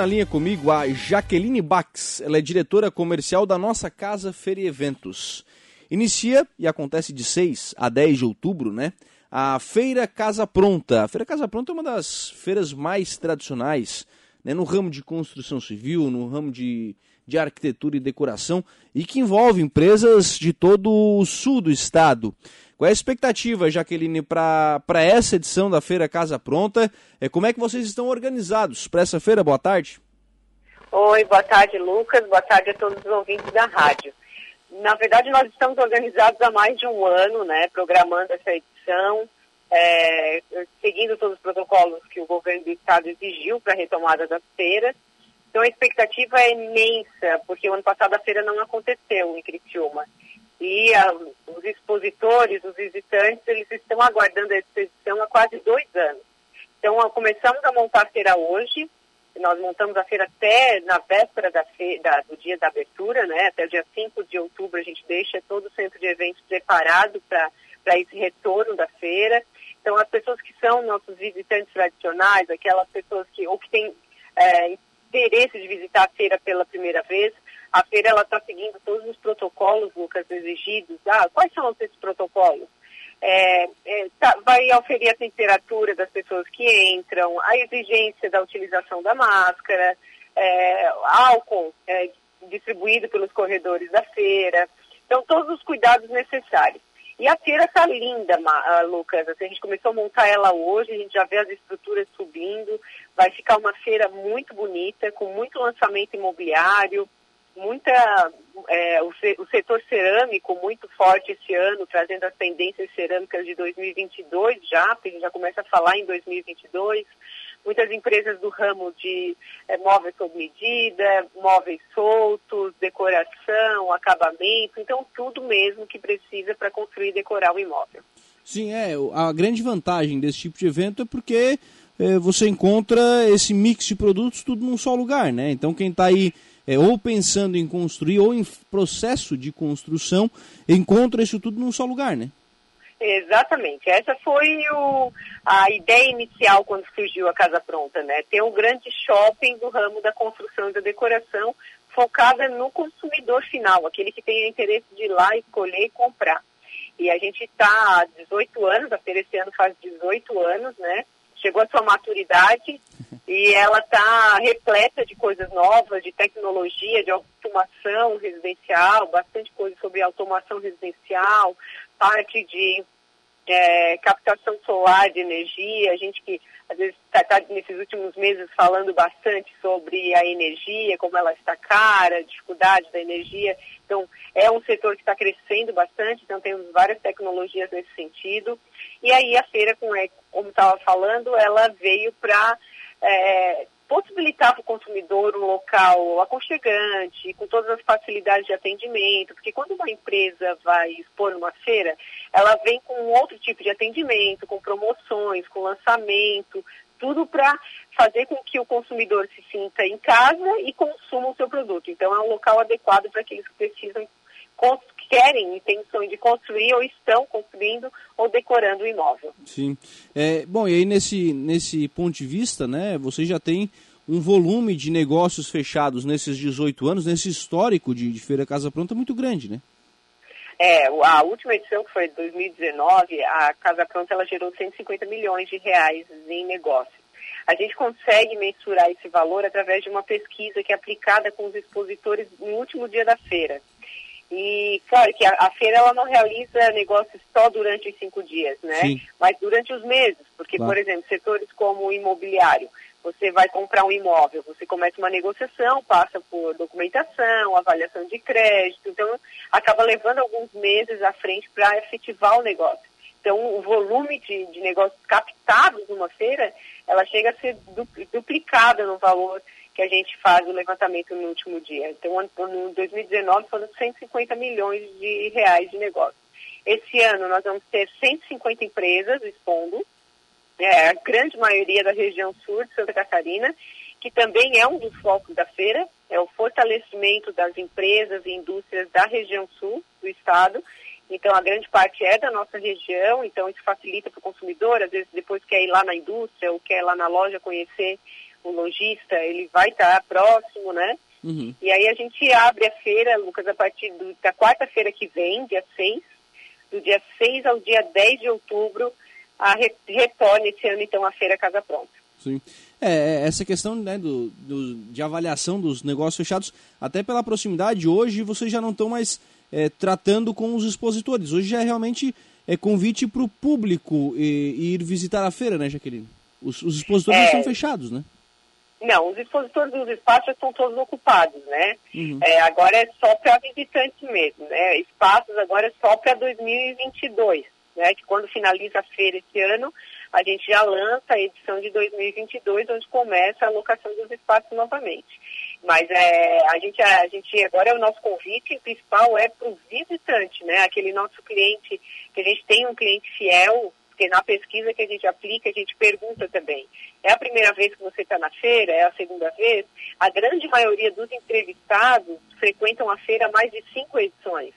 Na linha comigo a Jaqueline Bax, ela é diretora comercial da Nossa Casa Feira Eventos. Inicia e acontece de 6 a 10 de outubro, né? A Feira Casa Pronta. A Feira Casa Pronta é uma das feiras mais tradicionais né, no ramo de construção civil, no ramo de, de arquitetura e decoração e que envolve empresas de todo o sul do estado. Qual é a expectativa, Jaqueline, para essa edição da Feira Casa Pronta? É, como é que vocês estão organizados para essa feira? Boa tarde. Oi, boa tarde, Lucas. Boa tarde a todos os ouvintes da rádio. Na verdade, nós estamos organizados há mais de um ano, né, programando essa edição, é, seguindo todos os protocolos que o governo do estado exigiu para a retomada das feiras. Então, a expectativa é imensa, porque o ano passado a feira não aconteceu em Criciúma e a, os expositores, os visitantes, eles estão aguardando essa edição há quase dois anos. Então, começamos a montar a feira hoje, nós montamos a feira até na véspera da da, do dia da abertura, né? até o dia 5 de outubro a gente deixa todo o centro de eventos preparado para esse retorno da feira. Então, as pessoas que são nossos visitantes tradicionais, aquelas pessoas que ou que têm é, interesse de visitar a feira pela primeira vez, a feira ela está seguindo todos os protocolos, Lucas, exigidos. Ah, quais são esses protocolos? É, é, tá, vai auferir a temperatura das pessoas que entram, a exigência da utilização da máscara, é, álcool é, distribuído pelos corredores da feira. Então, todos os cuidados necessários. E a feira está linda, Lucas. Assim, a gente começou a montar ela hoje, a gente já vê as estruturas subindo. Vai ficar uma feira muito bonita, com muito lançamento imobiliário, muita é, o, o, setor cerâmico muito forte esse ano, trazendo as tendências cerâmicas de 2022 já, porque a gente já começa a falar em 2022. Muitas empresas do ramo de é, móveis sob medida, móveis soltos, decoração, acabamento, então tudo mesmo que precisa para construir e decorar o imóvel. Sim, é. A grande vantagem desse tipo de evento é porque é, você encontra esse mix de produtos tudo num só lugar, né? Então quem está aí é, ou pensando em construir ou em processo de construção, encontra isso tudo num só lugar, né? Exatamente. Essa foi o, a ideia inicial quando surgiu a Casa Pronta, né? Ter um grande shopping do ramo da construção e da decoração focada no consumidor final, aquele que tem o interesse de ir lá escolher e comprar. E a gente está há 18 anos, a feira esse ano faz 18 anos, né? Chegou a sua maturidade e ela está repleta de coisas novas, de tecnologia, de automação residencial, bastante coisa sobre automação residencial, parte de é, captação solar de energia, a gente que às vezes está tá nesses últimos meses falando bastante sobre a energia, como ela está cara, a dificuldade da energia. Então, é um setor que está crescendo bastante, então temos várias tecnologias nesse sentido. E aí a feira, como estava falando, ela veio para é, possibilitar para o consumidor um local aconchegante, com todas as facilidades de atendimento, porque quando uma empresa vai expor numa feira, ela vem com outro tipo de atendimento, com promoções, com lançamento, tudo para fazer com que o consumidor se sinta em casa e consuma o seu produto. Então é um local adequado para aqueles que precisam querem e têm sonho de construir ou estão construindo ou decorando o imóvel. Sim. É, bom, e aí nesse, nesse ponto de vista, né, você já tem um volume de negócios fechados nesses 18 anos, nesse histórico de, de Feira Casa Pronta muito grande, né? É, a última edição, que foi de 2019, a Casa Pronta ela gerou 150 milhões de reais em negócios. A gente consegue mensurar esse valor através de uma pesquisa que é aplicada com os expositores no último dia da feira. E, claro, que a, a, feira ela não realiza negócios só durante os cinco dias, né? Sim. Mas durante os meses, porque, claro. por exemplo, setores como o imobiliário, você vai comprar um imóvel, você começa uma negociação, passa por documentação, avaliação de crédito, então acaba levando alguns meses à frente para efetivar o negócio. Então, o volume de, de negócios captados numa feira, ela chega a ser duplicada no valor que a gente faz o levantamento no último dia. Então, em 2019 foram 150 milhões de reais de negócio. Esse ano nós vamos ter 150 empresas expondo, é, a grande maioria da região sul de Santa Catarina, que também é um dos focos da feira, é o fortalecimento das empresas e indústrias da região sul do estado. Então, a grande parte é da nossa região, então isso facilita para o consumidor, às vezes depois quer ir lá na indústria ou quer ir lá na loja conhecer o lojista, ele vai estar próximo, né? Uhum. E aí a gente abre a feira, Lucas, a partir do, da quarta-feira que vem, dia 6, do dia 6 ao dia 10 de outubro, a re, retorna esse ano, então, a Feira Casa Pronta. Sim. É, é, essa questão né, do, do, de avaliação dos negócios fechados, até pela proximidade, hoje vocês já não estão mais é, tratando com os expositores. Hoje já é realmente é, convite para o público e, e, ir visitar a feira, né, Jaqueline? Os, os expositores é... estão fechados, né? Não, os expositores dos espaços estão todos ocupados, né? Uhum. É, agora é só para visitantes mesmo, né? Espaços agora é só para 2022, né? Que quando finaliza a feira esse ano, a gente já lança a edição de 2022, onde começa a alocação dos espaços novamente. Mas é, a, gente, a, a gente agora é o nosso convite principal é para o visitante, né? Aquele nosso cliente, que a gente tem um cliente fiel, porque na pesquisa que a gente aplica, a gente pergunta também. É a primeira vez que você está na feira? É a segunda vez? A grande maioria dos entrevistados frequentam a feira mais de cinco edições.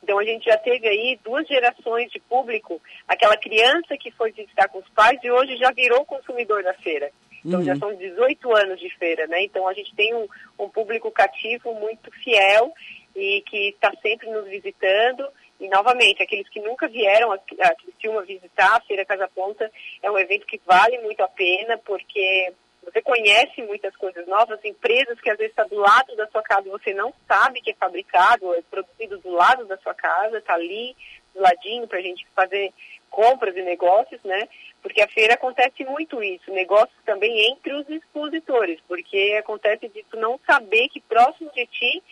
Então a gente já teve aí duas gerações de público, aquela criança que foi visitar com os pais e hoje já virou consumidor da feira. Então uhum. já são 18 anos de feira, né? Então a gente tem um, um público cativo muito fiel e que está sempre nos visitando. E, novamente, aqueles que nunca vieram a, a Criciúma visitar a Feira Casa Ponta é um evento que vale muito a pena, porque você conhece muitas coisas novas, empresas que às vezes está do lado da sua casa e você não sabe que é fabricado, é produzido do lado da sua casa, está ali, do ladinho, para a gente fazer compras e negócios, né? Porque a feira acontece muito isso, negócios também entre os expositores, porque acontece de tu não saber que próximo de ti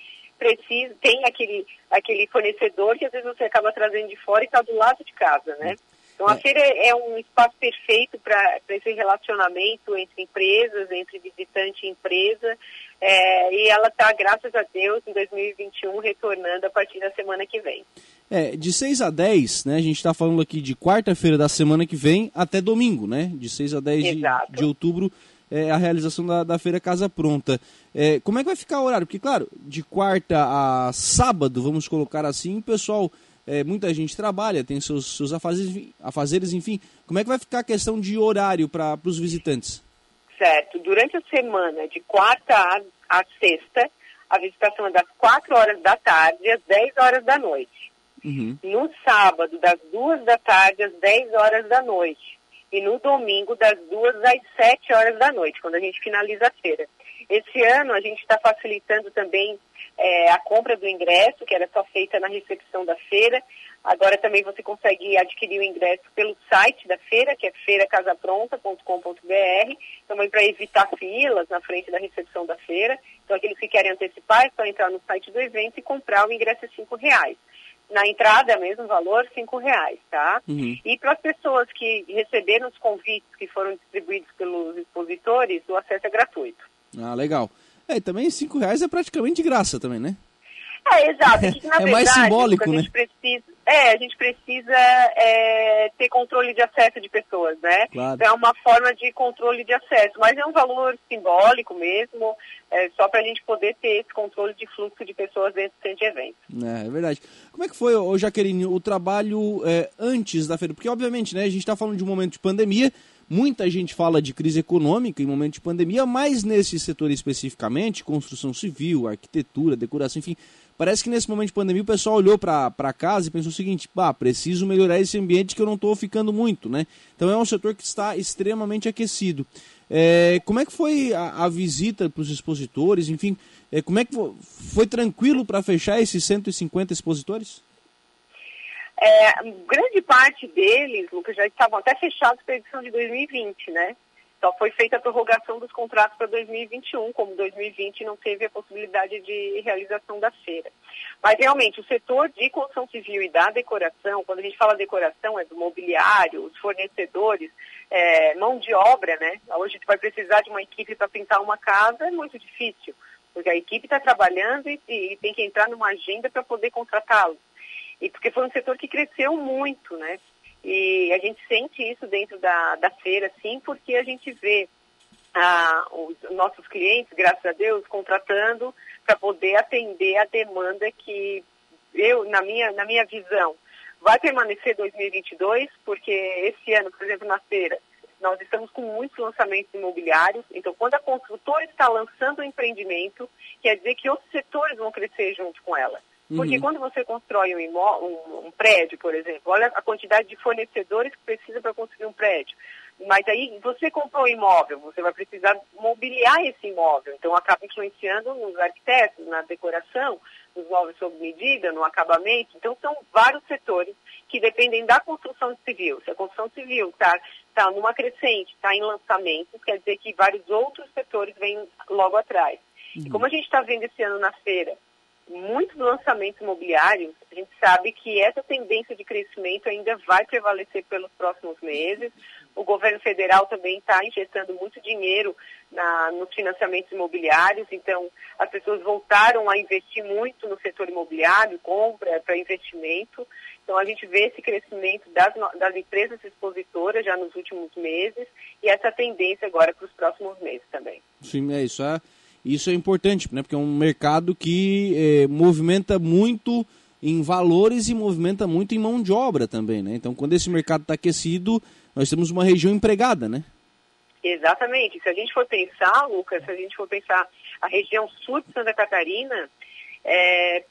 precisa, tem aquele, aquele fornecedor que às vezes você acaba trazendo de fora e está do lado de casa, né? Então a é. feira é um espaço perfeito para esse relacionamento entre empresas, entre visitante e empresa. É, e ela está, graças a Deus, em 2021, retornando a partir da semana que vem. É, de 6 a 10, né? A gente está falando aqui de quarta-feira da semana que vem até domingo, né? De 6 a 10 de, de, outubro é, a realização da, da Feira Casa Pronta. É, como é que vai ficar o horário? Porque, claro, de quarta a sábado, vamos colocar assim, o pessoal, é, muita gente trabalha, tem seus, seus afazeres, afazeres, enfim. Como é que vai ficar a questão de horário para os visitantes? Certo. Durante a semana, de quarta a, a sexta, a visitação é das 4 horas da tarde às 10 horas da noite. Uhum. No sábado, das 2 da tarde às 10 horas da noite e no domingo das duas às sete horas da noite, quando a gente finaliza a feira. Esse ano a gente está facilitando também é, a compra do ingresso, que era só feita na recepção da feira. Agora também você consegue adquirir o ingresso pelo site da feira, que é feiracasapronta.com.br, também para evitar filas na frente da recepção da feira. Então aqueles que querem antecipar é só entrar no site do evento e comprar o ingresso a cinco reais na entrada é mesmo valor, cinco reais, tá? Uhum. E para as pessoas que receberam os convites que foram distribuídos pelos expositores, o acesso é gratuito. Ah, legal. É, e também cinco reais é praticamente de graça também, né? É, exato. Que, na é verdade, mais simbólico, a né? gente precisa, é, a gente precisa é, ter controle de acesso de pessoas, né? Claro. Então, é uma forma de controle de acesso, mas é um valor simbólico mesmo, é, só para a gente poder ter esse controle de fluxo de pessoas dentro do centro de eventos. É, é verdade. Como é que foi, ô, Jaqueline, o trabalho é, antes da feira? Porque, obviamente, né, a gente está falando de um momento de pandemia, Muita gente fala de crise econômica em momento de pandemia, mas nesse setor especificamente, construção civil, arquitetura, decoração, enfim, Parece que nesse momento de pandemia o pessoal olhou para casa e pensou o seguinte: bah, preciso melhorar esse ambiente que eu não estou ficando muito, né? Então é um setor que está extremamente aquecido. É, como é que foi a, a visita para os expositores? Enfim, é, como é que foi, foi tranquilo para fechar esses 150 expositores? É, grande parte deles, Lucas, já estavam até fechados para a edição de 2020, né? Só foi feita a prorrogação dos contratos para 2021, como 2020 não teve a possibilidade de realização da feira. Mas realmente, o setor de construção civil e da decoração, quando a gente fala decoração, é do mobiliário, os fornecedores, é, mão de obra, né? Hoje a gente vai precisar de uma equipe para pintar uma casa, é muito difícil, porque a equipe está trabalhando e, e, tem que entrar numa agenda para poder contratá-los. E porque foi um setor que cresceu muito, né? E a gente sente isso dentro da, da feira, sim, porque a gente vê ah, os nossos clientes, graças a Deus, contratando para poder atender a demanda que eu, na minha, na minha visão, vai permanecer 2022, porque esse ano, por exemplo, na feira, nós estamos com muitos lançamentos imobiliários, então quando a construtora está lançando o empreendimento, quer dizer que outros setores vão crescer junto com ela. Porque uhum. quando você constrói um, um, um, prédio, por exemplo, olha a quantidade de fornecedores que precisa para construir um prédio. Mas aí você comprou um imóvel, você vai precisar mobiliar esse imóvel. Então acaba influenciando nos arquitetos, na decoração, nos móveis sob medida, no acabamento. Então são vários setores que dependem da construção civil. Se a construção civil está tá numa crescente, está em lançamento, quer dizer que vários outros setores vêm logo atrás. Uhum. E como a gente está vendo esse ano na feira, muitos lançamentos imobiliários, a gente sabe que essa tendência de crescimento ainda vai prevalecer pelos próximos meses. O governo federal também está injetando muito dinheiro na, nos financiamentos imobiliários, então as pessoas voltaram a investir muito no setor imobiliário, compra para investimento. Então a gente vê esse crescimento das, das empresas expositoras já nos últimos meses e essa tendência agora para os próximos meses também. Sim, é isso. É isso é importante, né? porque é um mercado que é, movimenta muito em valores e movimenta muito em mão de obra também. Né? Então, quando esse mercado está aquecido, nós temos uma região empregada, né? Exatamente. Se a gente for pensar, Lucas, se a gente for pensar a região sul de Santa Catarina, é,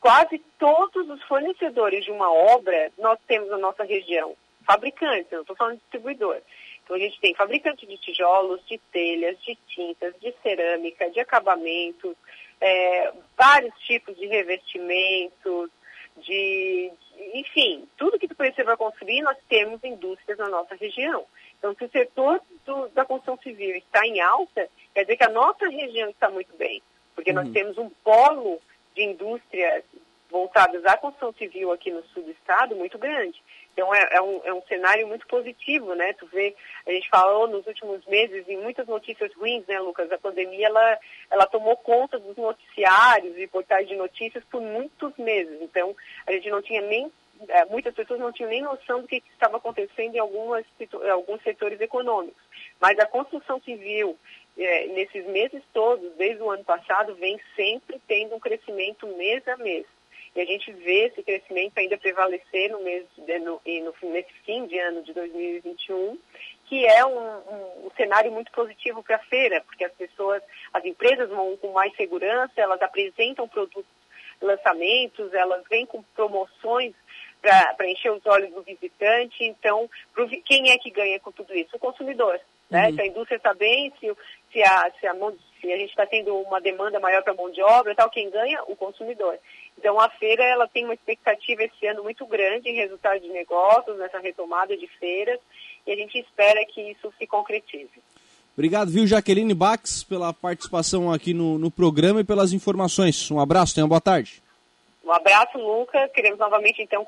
quase todos os fornecedores de uma obra nós temos na nossa região. Fabricantes, eu não estou falando de distribuidor. Então a gente tem fabricante de tijolos, de telhas, de tintas, de cerâmica, de acabamentos, é, vários tipos de revestimentos, de, enfim, tudo que precisa para construir, nós temos indústrias na nossa região. Então, se o setor do, da construção civil está em alta, quer dizer que a nossa região está muito bem, porque uhum. nós temos um polo de indústrias voltadas à construção civil aqui no sul do estado muito grande. Então é, é, um, é um cenário muito positivo, né? Tu vê, a gente falou nos últimos meses em muitas notícias ruins, né, Lucas? A pandemia ela, ela tomou conta dos noticiários e portais de notícias por muitos meses. Então a gente não tinha nem é, muitas pessoas não tinham nem noção do que, estava acontecendo em algumas, alguns setores econômicos. Mas a construção civil, é, nesses meses todos, desde o ano passado, vem sempre tendo um crescimento mês a mês. E a gente vê esse crescimento ainda prevalecer no mês de, no, no, nesse fim de ano de 2021, que é um, um, um cenário muito positivo para a feira, porque as pessoas, as empresas vão com mais segurança, elas apresentam produtos, lançamentos, elas vêm com promoções para encher os olhos do visitante. Então, pro, quem é que ganha com tudo isso? O consumidor. Né? Uhum. Se a indústria está bem, se, se, a, se, a, se a gente está tendo uma demanda maior para mão de obra, tal, quem ganha? O consumidor. Então a feira ela tem uma expectativa esse ano muito grande em resultado de negócios, nessa retomada de feiras, e a gente espera que isso se concretize. Obrigado, viu, Jaqueline Bax, pela participação aqui no, no programa e pelas informações. Um abraço, tenha uma boa tarde. Um abraço, Luca. Queremos novamente, então,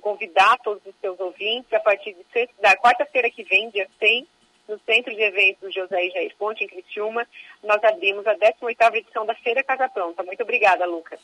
convidar todos os seus ouvintes a partir de, da quarta-feira que vem, dia 100, no Centro de Eventos José e Jair Ponte, em Criciúma, nós abrimos a 18ª edição da Feira Casa Pronta. Muito obrigada, Lucas.